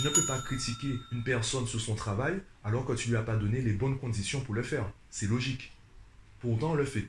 Tu ne peux pas critiquer une personne sur son travail alors que tu lui as pas donné les bonnes conditions pour le faire. C'est logique. Pourtant, on le fait.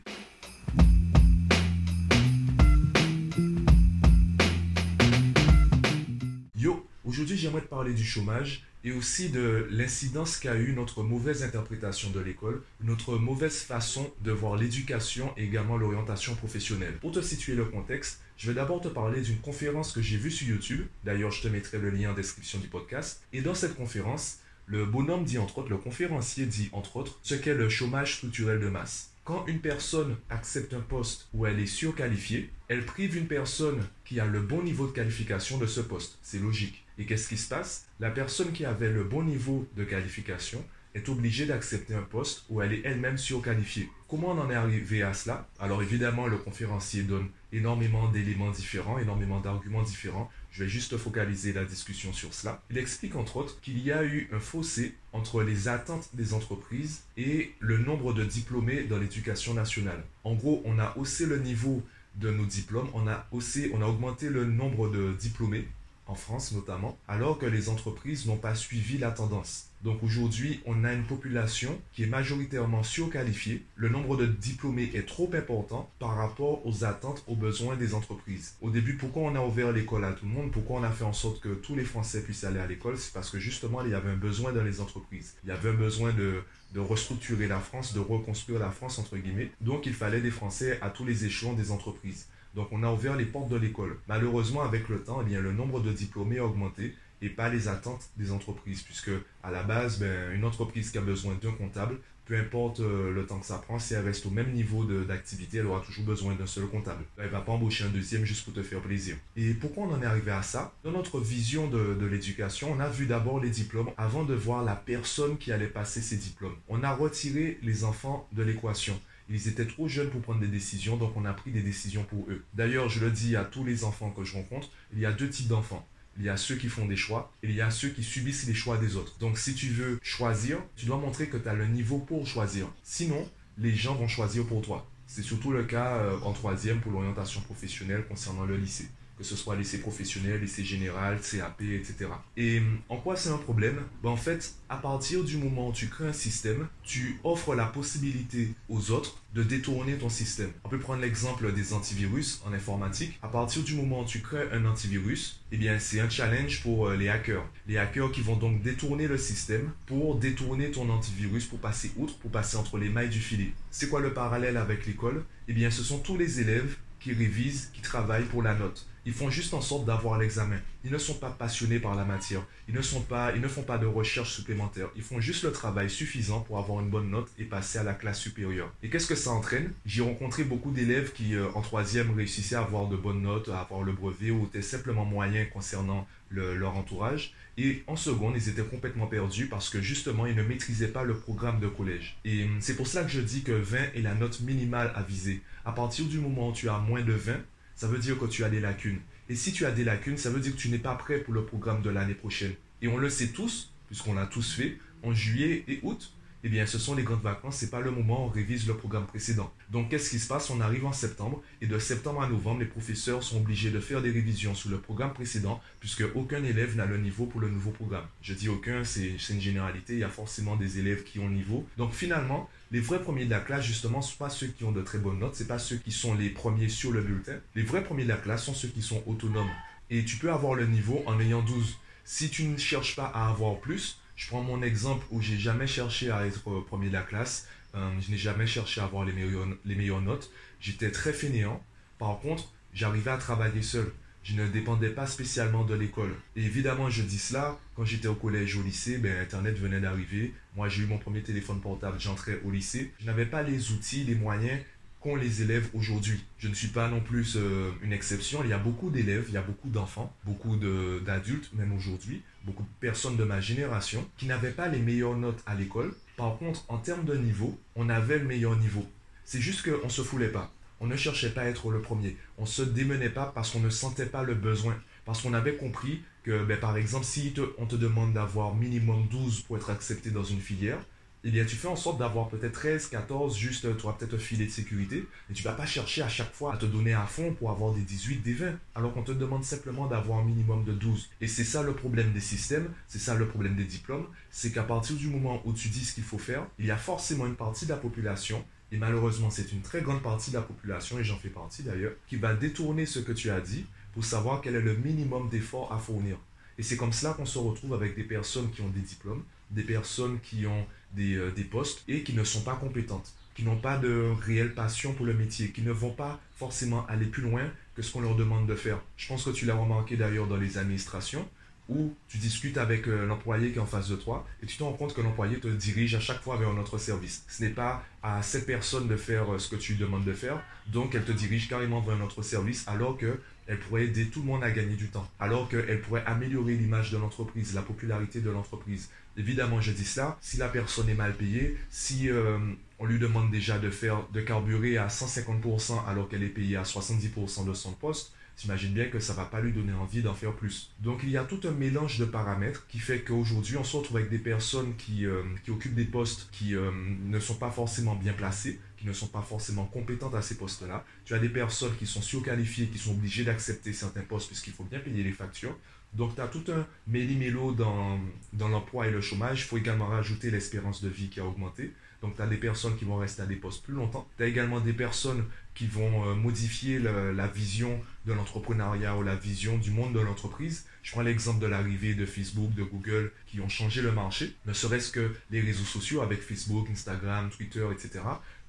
Aujourd'hui j'aimerais te parler du chômage et aussi de l'incidence qu'a eu notre mauvaise interprétation de l'école, notre mauvaise façon de voir l'éducation et également l'orientation professionnelle. Pour te situer le contexte, je vais d'abord te parler d'une conférence que j'ai vue sur YouTube. D'ailleurs, je te mettrai le lien en description du podcast. Et dans cette conférence, le bonhomme dit entre autres, le conférencier dit entre autres, ce qu'est le chômage structurel de masse. Quand une personne accepte un poste où elle est surqualifiée, elle prive une personne qui a le bon niveau de qualification de ce poste. C'est logique. Et qu'est-ce qui se passe? La personne qui avait le bon niveau de qualification est obligée d'accepter un poste où elle est elle-même surqualifiée. Comment on en est arrivé à cela? Alors évidemment, le conférencier donne énormément d'éléments différents, énormément d'arguments différents. Je vais juste focaliser la discussion sur cela. Il explique entre autres qu'il y a eu un fossé entre les attentes des entreprises et le nombre de diplômés dans l'éducation nationale. En gros, on a haussé le niveau de nos diplômes, on a, haussé, on a augmenté le nombre de diplômés en France notamment, alors que les entreprises n'ont pas suivi la tendance. Donc aujourd'hui, on a une population qui est majoritairement surqualifiée. Le nombre de diplômés est trop important par rapport aux attentes, aux besoins des entreprises. Au début, pourquoi on a ouvert l'école à tout le monde? Pourquoi on a fait en sorte que tous les Français puissent aller à l'école? C'est parce que justement, il y avait un besoin dans les entreprises. Il y avait un besoin de, de restructurer la France, de reconstruire la France, entre guillemets. Donc il fallait des Français à tous les échelons des entreprises. Donc on a ouvert les portes de l'école. Malheureusement, avec le temps, eh bien, le nombre de diplômés a augmenté et pas les attentes des entreprises, puisque à la base, ben, une entreprise qui a besoin d'un comptable, peu importe euh, le temps que ça prend, si elle reste au même niveau d'activité, elle aura toujours besoin d'un seul comptable. Elle ne va pas embaucher un deuxième juste pour te faire plaisir. Et pourquoi on en est arrivé à ça? Dans notre vision de, de l'éducation, on a vu d'abord les diplômes avant de voir la personne qui allait passer ces diplômes. On a retiré les enfants de l'équation. Ils étaient trop jeunes pour prendre des décisions, donc on a pris des décisions pour eux. D'ailleurs, je le dis à tous les enfants que je rencontre, il y a deux types d'enfants. Il y a ceux qui font des choix et il y a ceux qui subissent les choix des autres. Donc si tu veux choisir, tu dois montrer que tu as le niveau pour choisir. Sinon, les gens vont choisir pour toi. C'est surtout le cas euh, en troisième pour l'orientation professionnelle concernant le lycée que ce soit lycée professionnel, lycée général, CAP, etc. Et en quoi c'est un problème? Ben, En fait, à partir du moment où tu crées un système, tu offres la possibilité aux autres de détourner ton système. On peut prendre l'exemple des antivirus en informatique. À partir du moment où tu crées un antivirus, eh bien c'est un challenge pour euh, les hackers. Les hackers qui vont donc détourner le système pour détourner ton antivirus, pour passer outre, pour passer entre les mailles du filet. C'est quoi le parallèle avec l'école? Eh bien ce sont tous les élèves qui révisent, qui travaillent pour la note. Ils font juste en sorte d'avoir l'examen. Ils ne sont pas passionnés par la matière. Ils ne, sont pas, ils ne font pas de recherche supplémentaire. Ils font juste le travail suffisant pour avoir une bonne note et passer à la classe supérieure. Et qu'est-ce que ça entraîne? J'ai rencontré beaucoup d'élèves qui, euh, en troisième, réussissaient à avoir de bonnes notes, à avoir le brevet ou étaient simplement moyens concernant leur entourage. Et en seconde, ils étaient complètement perdus parce que justement, ils ne maîtrisaient pas le programme de collège. Et hum, c'est pour cela que je dis que 20 est la note minimale à viser. À partir du moment où tu as moins de 20, ça veut dire que tu as des lacunes. Et si tu as des lacunes, ça veut dire que tu n'es pas prêt pour le programme de l'année prochaine. Et on le sait tous, puisqu'on l'a tous fait, en juillet et août, eh bien, ce sont les grandes vacances, c'est pas le moment où on révise le programme précédent. Donc, qu'est-ce qui se passe? On arrive en septembre, et de septembre à novembre, les professeurs sont obligés de faire des révisions sur le programme précédent, puisque aucun élève n'a le niveau pour le nouveau programme. Je dis aucun, c'est une généralité, il y a forcément des élèves qui ont le niveau. Donc, finalement, les vrais premiers de la classe, justement, ne sont pas ceux qui ont de très bonnes notes, c'est pas ceux qui sont les premiers sur le bulletin. Les vrais premiers de la classe sont ceux qui sont autonomes. Et tu peux avoir le niveau en ayant 12. Si tu ne cherches pas à avoir plus, je prends mon exemple où j'ai jamais cherché à être euh, premier de la classe. Euh, je n'ai jamais cherché à avoir les meilleures, les meilleures notes. J'étais très fainéant. Par contre, j'arrivais à travailler seul. Je ne dépendais pas spécialement de l'école. Évidemment, je dis cela, quand j'étais au collège, au lycée, ben, Internet venait d'arriver. Moi, j'ai eu mon premier téléphone portable, j'entrais au lycée. Je n'avais pas les outils, les moyens qu'ont les élèves aujourd'hui. Je ne suis pas non plus euh, une exception. Il y a beaucoup d'élèves, il y a beaucoup d'enfants, beaucoup d'adultes, même aujourd'hui, beaucoup de personnes de ma génération qui n'avaient pas les meilleures notes à l'école. Par contre, en termes de niveau, on avait le meilleur niveau. C'est juste qu'on ne se foulait pas. On ne cherchait pas à être le premier. On ne se démenait pas parce qu'on ne sentait pas le besoin. Parce qu'on avait compris que, ben, par exemple, si on te demande d'avoir minimum 12 pour être accepté dans une filière, eh bien, tu fais en sorte d'avoir peut-être 13, 14, juste, tu auras peut-être un filet de sécurité, et tu vas pas chercher à chaque fois à te donner à fond pour avoir des 18, des 20, alors qu'on te demande simplement d'avoir un minimum de 12. Et c'est ça le problème des systèmes, c'est ça le problème des diplômes, c'est qu'à partir du moment où tu dis ce qu'il faut faire, il y a forcément une partie de la population et malheureusement c'est une très grande partie de la population, et j'en fais partie d'ailleurs, qui va détourner ce que tu as dit pour savoir quel est le minimum d'efforts à fournir. Et c'est comme cela qu'on se retrouve avec des personnes qui ont des diplômes, des personnes qui ont des, euh, des postes et qui ne sont pas compétentes, qui n'ont pas de réelle passion pour le métier, qui ne vont pas forcément aller plus loin que ce qu'on leur demande de faire. Je pense que tu l'as remarqué d'ailleurs dans les administrations où tu discutes avec euh, l'employé qui est en face de toi et tu te rends compte que l'employé te dirige à chaque fois vers un autre service. Ce n'est pas à cette personne de faire euh, ce que tu lui demandes de faire, donc elle te dirige carrément vers un autre service alors qu'elle pourrait aider tout le monde à gagner du temps, alors qu'elle pourrait améliorer l'image de l'entreprise, la popularité de l'entreprise. Évidemment, je dis cela, si la personne est mal payée, si euh, on lui demande déjà de faire de carburer à 150% alors qu'elle est payée à 70% de son poste, t'imagines bien que ça va pas lui donner envie d'en faire plus. Donc il y a tout un mélange de paramètres qui fait qu'aujourd'hui on se retrouve avec des personnes qui, euh, qui occupent des postes qui euh, ne sont pas forcément bien placés, qui ne sont pas forcément compétentes à ces postes-là. Tu as des personnes qui sont surqualifiées, qui sont obligées d'accepter certains postes puisqu'il faut bien payer les factures. Donc tu as tout un méli-mélo dans, dans l'emploi et le chômage. Il faut également rajouter l'espérance de vie qui a augmenté. Donc, tu as des personnes qui vont rester à des postes plus longtemps. Tu as également des personnes qui vont euh, modifier la vision de l'entrepreneuriat ou la vision du monde de l'entreprise. Je prends l'exemple de l'arrivée de Facebook, de Google, qui ont changé le marché, ne serait-ce que les réseaux sociaux avec Facebook, Instagram, Twitter, etc.,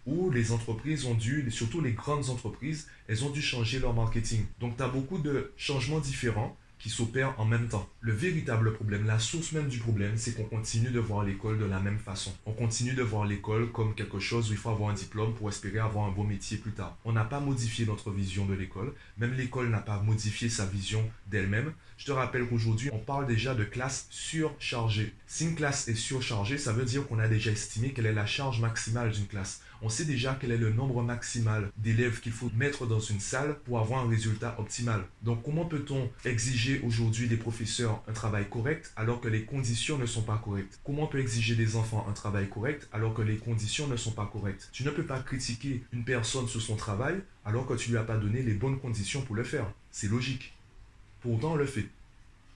où les entreprises ont dû, surtout les grandes entreprises, elles ont dû changer leur marketing. Donc, tu as beaucoup de changements différents qui s'opèrent en même temps. Le véritable problème, la source même du problème, c'est qu'on continue de voir l'école de la même façon. On continue de voir l'école comme quelque chose où il faut avoir un diplôme pour espérer avoir un bon métier plus tard. On n'a pas modifié notre vision de l'école. Même l'école n'a pas modifié sa vision d'elle-même. Je te rappelle qu'aujourd'hui, on parle déjà de classe surchargée. Si une classe est surchargée, ça veut dire qu'on a déjà estimé quelle est la charge maximale d'une classe on sait déjà quel est le nombre maximal d'élèves qu'il faut mettre dans une salle pour avoir un résultat optimal. Donc comment peut-on exiger aujourd'hui des professeurs un travail correct alors que les conditions ne sont pas correctes? Comment on peut exiger des enfants un travail correct alors que les conditions ne sont pas correctes? Tu ne peux pas critiquer une personne sur son travail alors que tu lui as pas donné les bonnes conditions pour le faire. C'est logique. Pourtant, on le fait.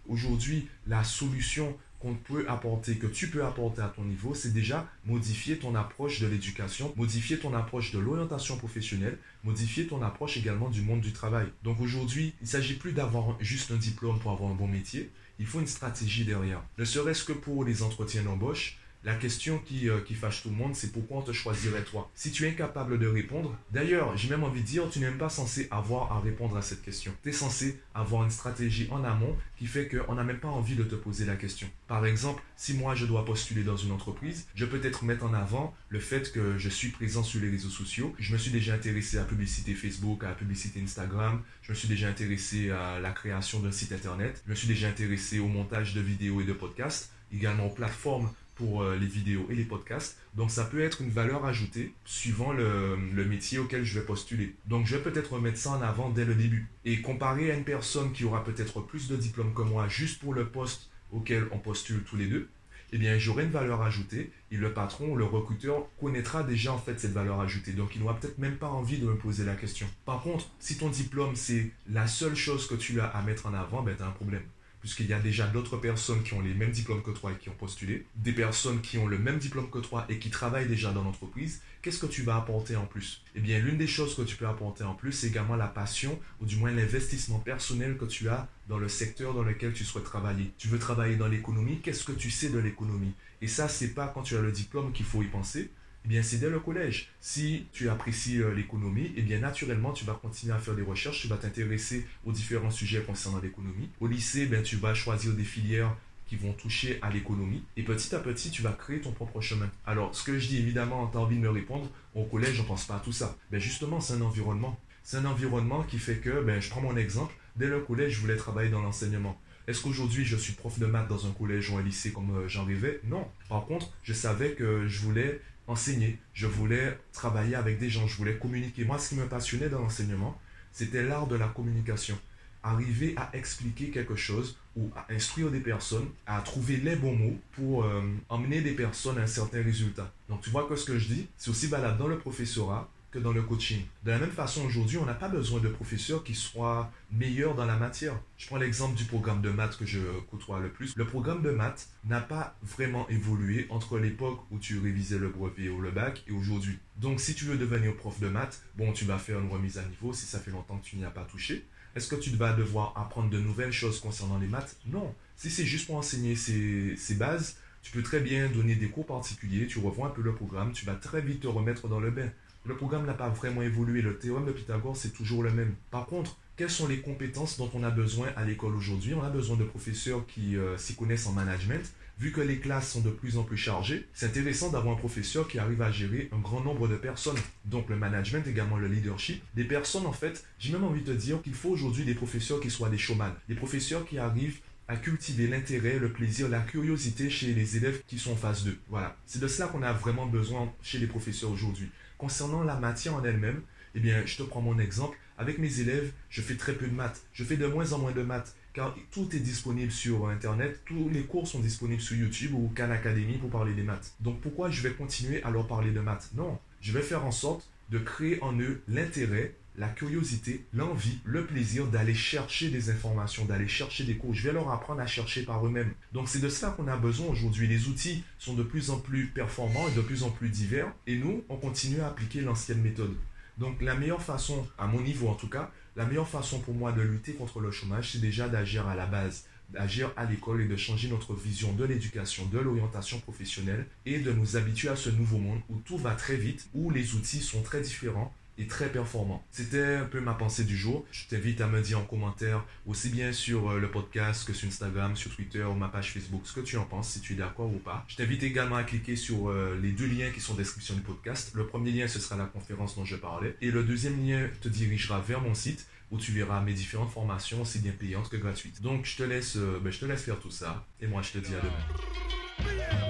Aujourd'hui, la solution qu'on peut apporter, que tu peux apporter à ton niveau, c'est déjà modifier ton approche de l'éducation, modifier ton approche de l'orientation professionnelle, modifier ton approche également du monde du travail. Donc aujourd'hui, il ne s'agit plus d'avoir juste un diplôme pour avoir un bon métier, il faut une stratégie derrière. Ne serait-ce que pour les entretiens d'embauche, la question qui, euh, qui fâche tout le monde, c'est pourquoi on te choisirait toi? Si tu es incapable de répondre, d'ailleurs, j'ai même envie de dire, tu n'es même pas censé avoir à répondre à cette question. Tu es censé avoir une stratégie en amont qui fait qu'on n'a même pas envie de te poser la question. Par exemple, si moi je dois postuler dans une entreprise, je peux peut-être mettre en avant le fait que je suis présent sur les réseaux sociaux. Je me suis déjà intéressé à la publicité Facebook, à la publicité Instagram. Je me suis déjà intéressé à la création d'un site internet. Je me suis déjà intéressé au montage de vidéos et de podcasts, également aux plateformes pour euh, les vidéos et les podcasts. Donc ça peut être une valeur ajoutée suivant le, métier auquel je vais postuler. Donc je vais peut-être mettre ça en avant dès le début. Et comparé à une personne qui aura peut-être plus de diplômes que moi juste pour le poste auquel on postule tous les deux, eh bien j'aurai une valeur ajoutée et le patron, le recruteur connaîtra déjà en fait cette valeur ajoutée. Donc il n'aura peut-être même pas envie de me poser la question. Par contre, si ton diplôme c'est la seule chose que tu as à mettre en avant, ben tu as un problème puisqu'il y a déjà d'autres personnes qui ont les mêmes diplômes que toi et qui ont postulé, des personnes qui ont le même diplôme que toi et qui travaillent déjà dans l'entreprise, qu'est-ce que tu vas apporter en plus? Eh bien, l'une des choses que tu peux apporter en plus, c'est également la passion, ou du moins l'investissement personnel que tu as dans le secteur dans lequel tu souhaites travailler. Tu veux travailler dans l'économie, qu'est-ce que tu sais de l'économie? Et ça, c'est pas quand tu as le diplôme qu'il faut y penser, eh bien, c'est dès le collège. Si tu apprécies euh, l'économie, eh bien, naturellement, tu vas continuer à faire des recherches, tu vas t'intéresser aux différents sujets concernant l'économie. Au lycée, ben, tu vas choisir des filières qui vont toucher à l'économie. Et petit à petit, tu vas créer ton propre chemin. Alors, ce que je dis, évidemment, tu as envie de me répondre, au collège, je ne pense pas à tout ça. Justement, c'est un environnement. C'est un environnement qui fait que, ben, je prends mon exemple, dès le collège, je voulais travailler dans l'enseignement. Est-ce qu'aujourd'hui je suis prof de maths dans un collège ou un lycée comme euh, j'en rêvais Non. Par contre, je savais que je voulais enseigner, je voulais travailler avec des gens, je voulais communiquer. Moi, ce qui me passionnait dans l'enseignement, c'était l'art de la communication. arriver à expliquer quelque chose ou à instruire des personnes, à trouver les bons mots pour euh, emmener des personnes à un certain résultat. Donc tu vois que ce que je dis, c'est aussi valable dans le professorat dans le coaching. De la même façon, aujourd'hui, on n'a pas besoin de professeurs qui soient meilleurs dans la matière. Je prends l'exemple du programme de maths que je côtoie le plus. Le programme de maths n'a pas vraiment évolué entre l'époque où tu révisais le brevet ou le bac et aujourd'hui. Donc, si tu veux devenir prof de maths, bon, tu vas faire une remise à niveau si ça fait longtemps que tu n'y as pas touché. Est-ce que tu vas devoir apprendre de nouvelles choses concernant les maths? Non. Si c'est juste pour enseigner ces, ces bases, tu peux très bien donner des cours particuliers, tu revois un peu le programme, tu vas très vite te remettre dans le bain. Le programme n'a pas vraiment évolué, le théorème de Pythagore, c'est toujours le même. Par contre, quelles sont les compétences dont on a besoin à l'école aujourd'hui? On a besoin de professeurs qui euh, s'y connaissent en management. Vu que les classes sont de plus en plus chargées, c'est intéressant d'avoir un professeur qui arrive à gérer un grand nombre de personnes. Donc le management, également le leadership. Des personnes, en fait, j'ai même envie de dire qu'il faut aujourd'hui des professeurs qui soient des showman. Des professeurs qui arrivent à cultiver l'intérêt, le plaisir, la curiosité chez les élèves qui sont en phase 2. Voilà. C'est de cela qu'on a vraiment besoin chez les professeurs aujourd'hui. Concernant la matière en elle-même, eh bien, je te prends mon exemple. Avec mes élèves, je fais très peu de maths. Je fais de moins en moins de maths car tout est disponible sur Internet, tous les cours sont disponibles sur YouTube ou Khan Academy pour parler des maths. Donc pourquoi je vais continuer à leur parler de maths? Non, je vais faire en sorte de créer en eux l'intérêt, la curiosité, l'envie, le plaisir d'aller chercher des informations, d'aller chercher des cours. Je vais leur apprendre à chercher par eux-mêmes. Donc c'est de cela qu'on a besoin aujourd'hui. Les outils sont de plus en plus performants et de plus en plus divers. Et nous, on continue à appliquer l'ancienne méthode. Donc la meilleure façon, à mon niveau en tout cas, la meilleure façon pour moi de lutter contre le chômage, c'est déjà d'agir à la base, d'agir à l'école et de changer notre vision de l'éducation, de l'orientation professionnelle et de nous habituer à ce nouveau monde où tout va très vite, où les outils sont très différents et très performant. C'était un peu ma pensée du jour. Je t'invite à me dire en commentaire, aussi bien sur euh, le podcast que sur Instagram, sur Twitter ou ma page Facebook, ce que tu en penses, si tu es d'accord ou pas. Je t'invite également à cliquer sur euh, les deux liens qui sont en description du podcast. Le premier lien, ce sera la conférence dont je parlais. Et le deuxième lien te dirigera vers mon site où tu verras mes différentes formations, aussi bien payantes que gratuites. Donc, je te laisse, euh, ben, je te laisse faire tout ça. Et moi, je te dis à demain.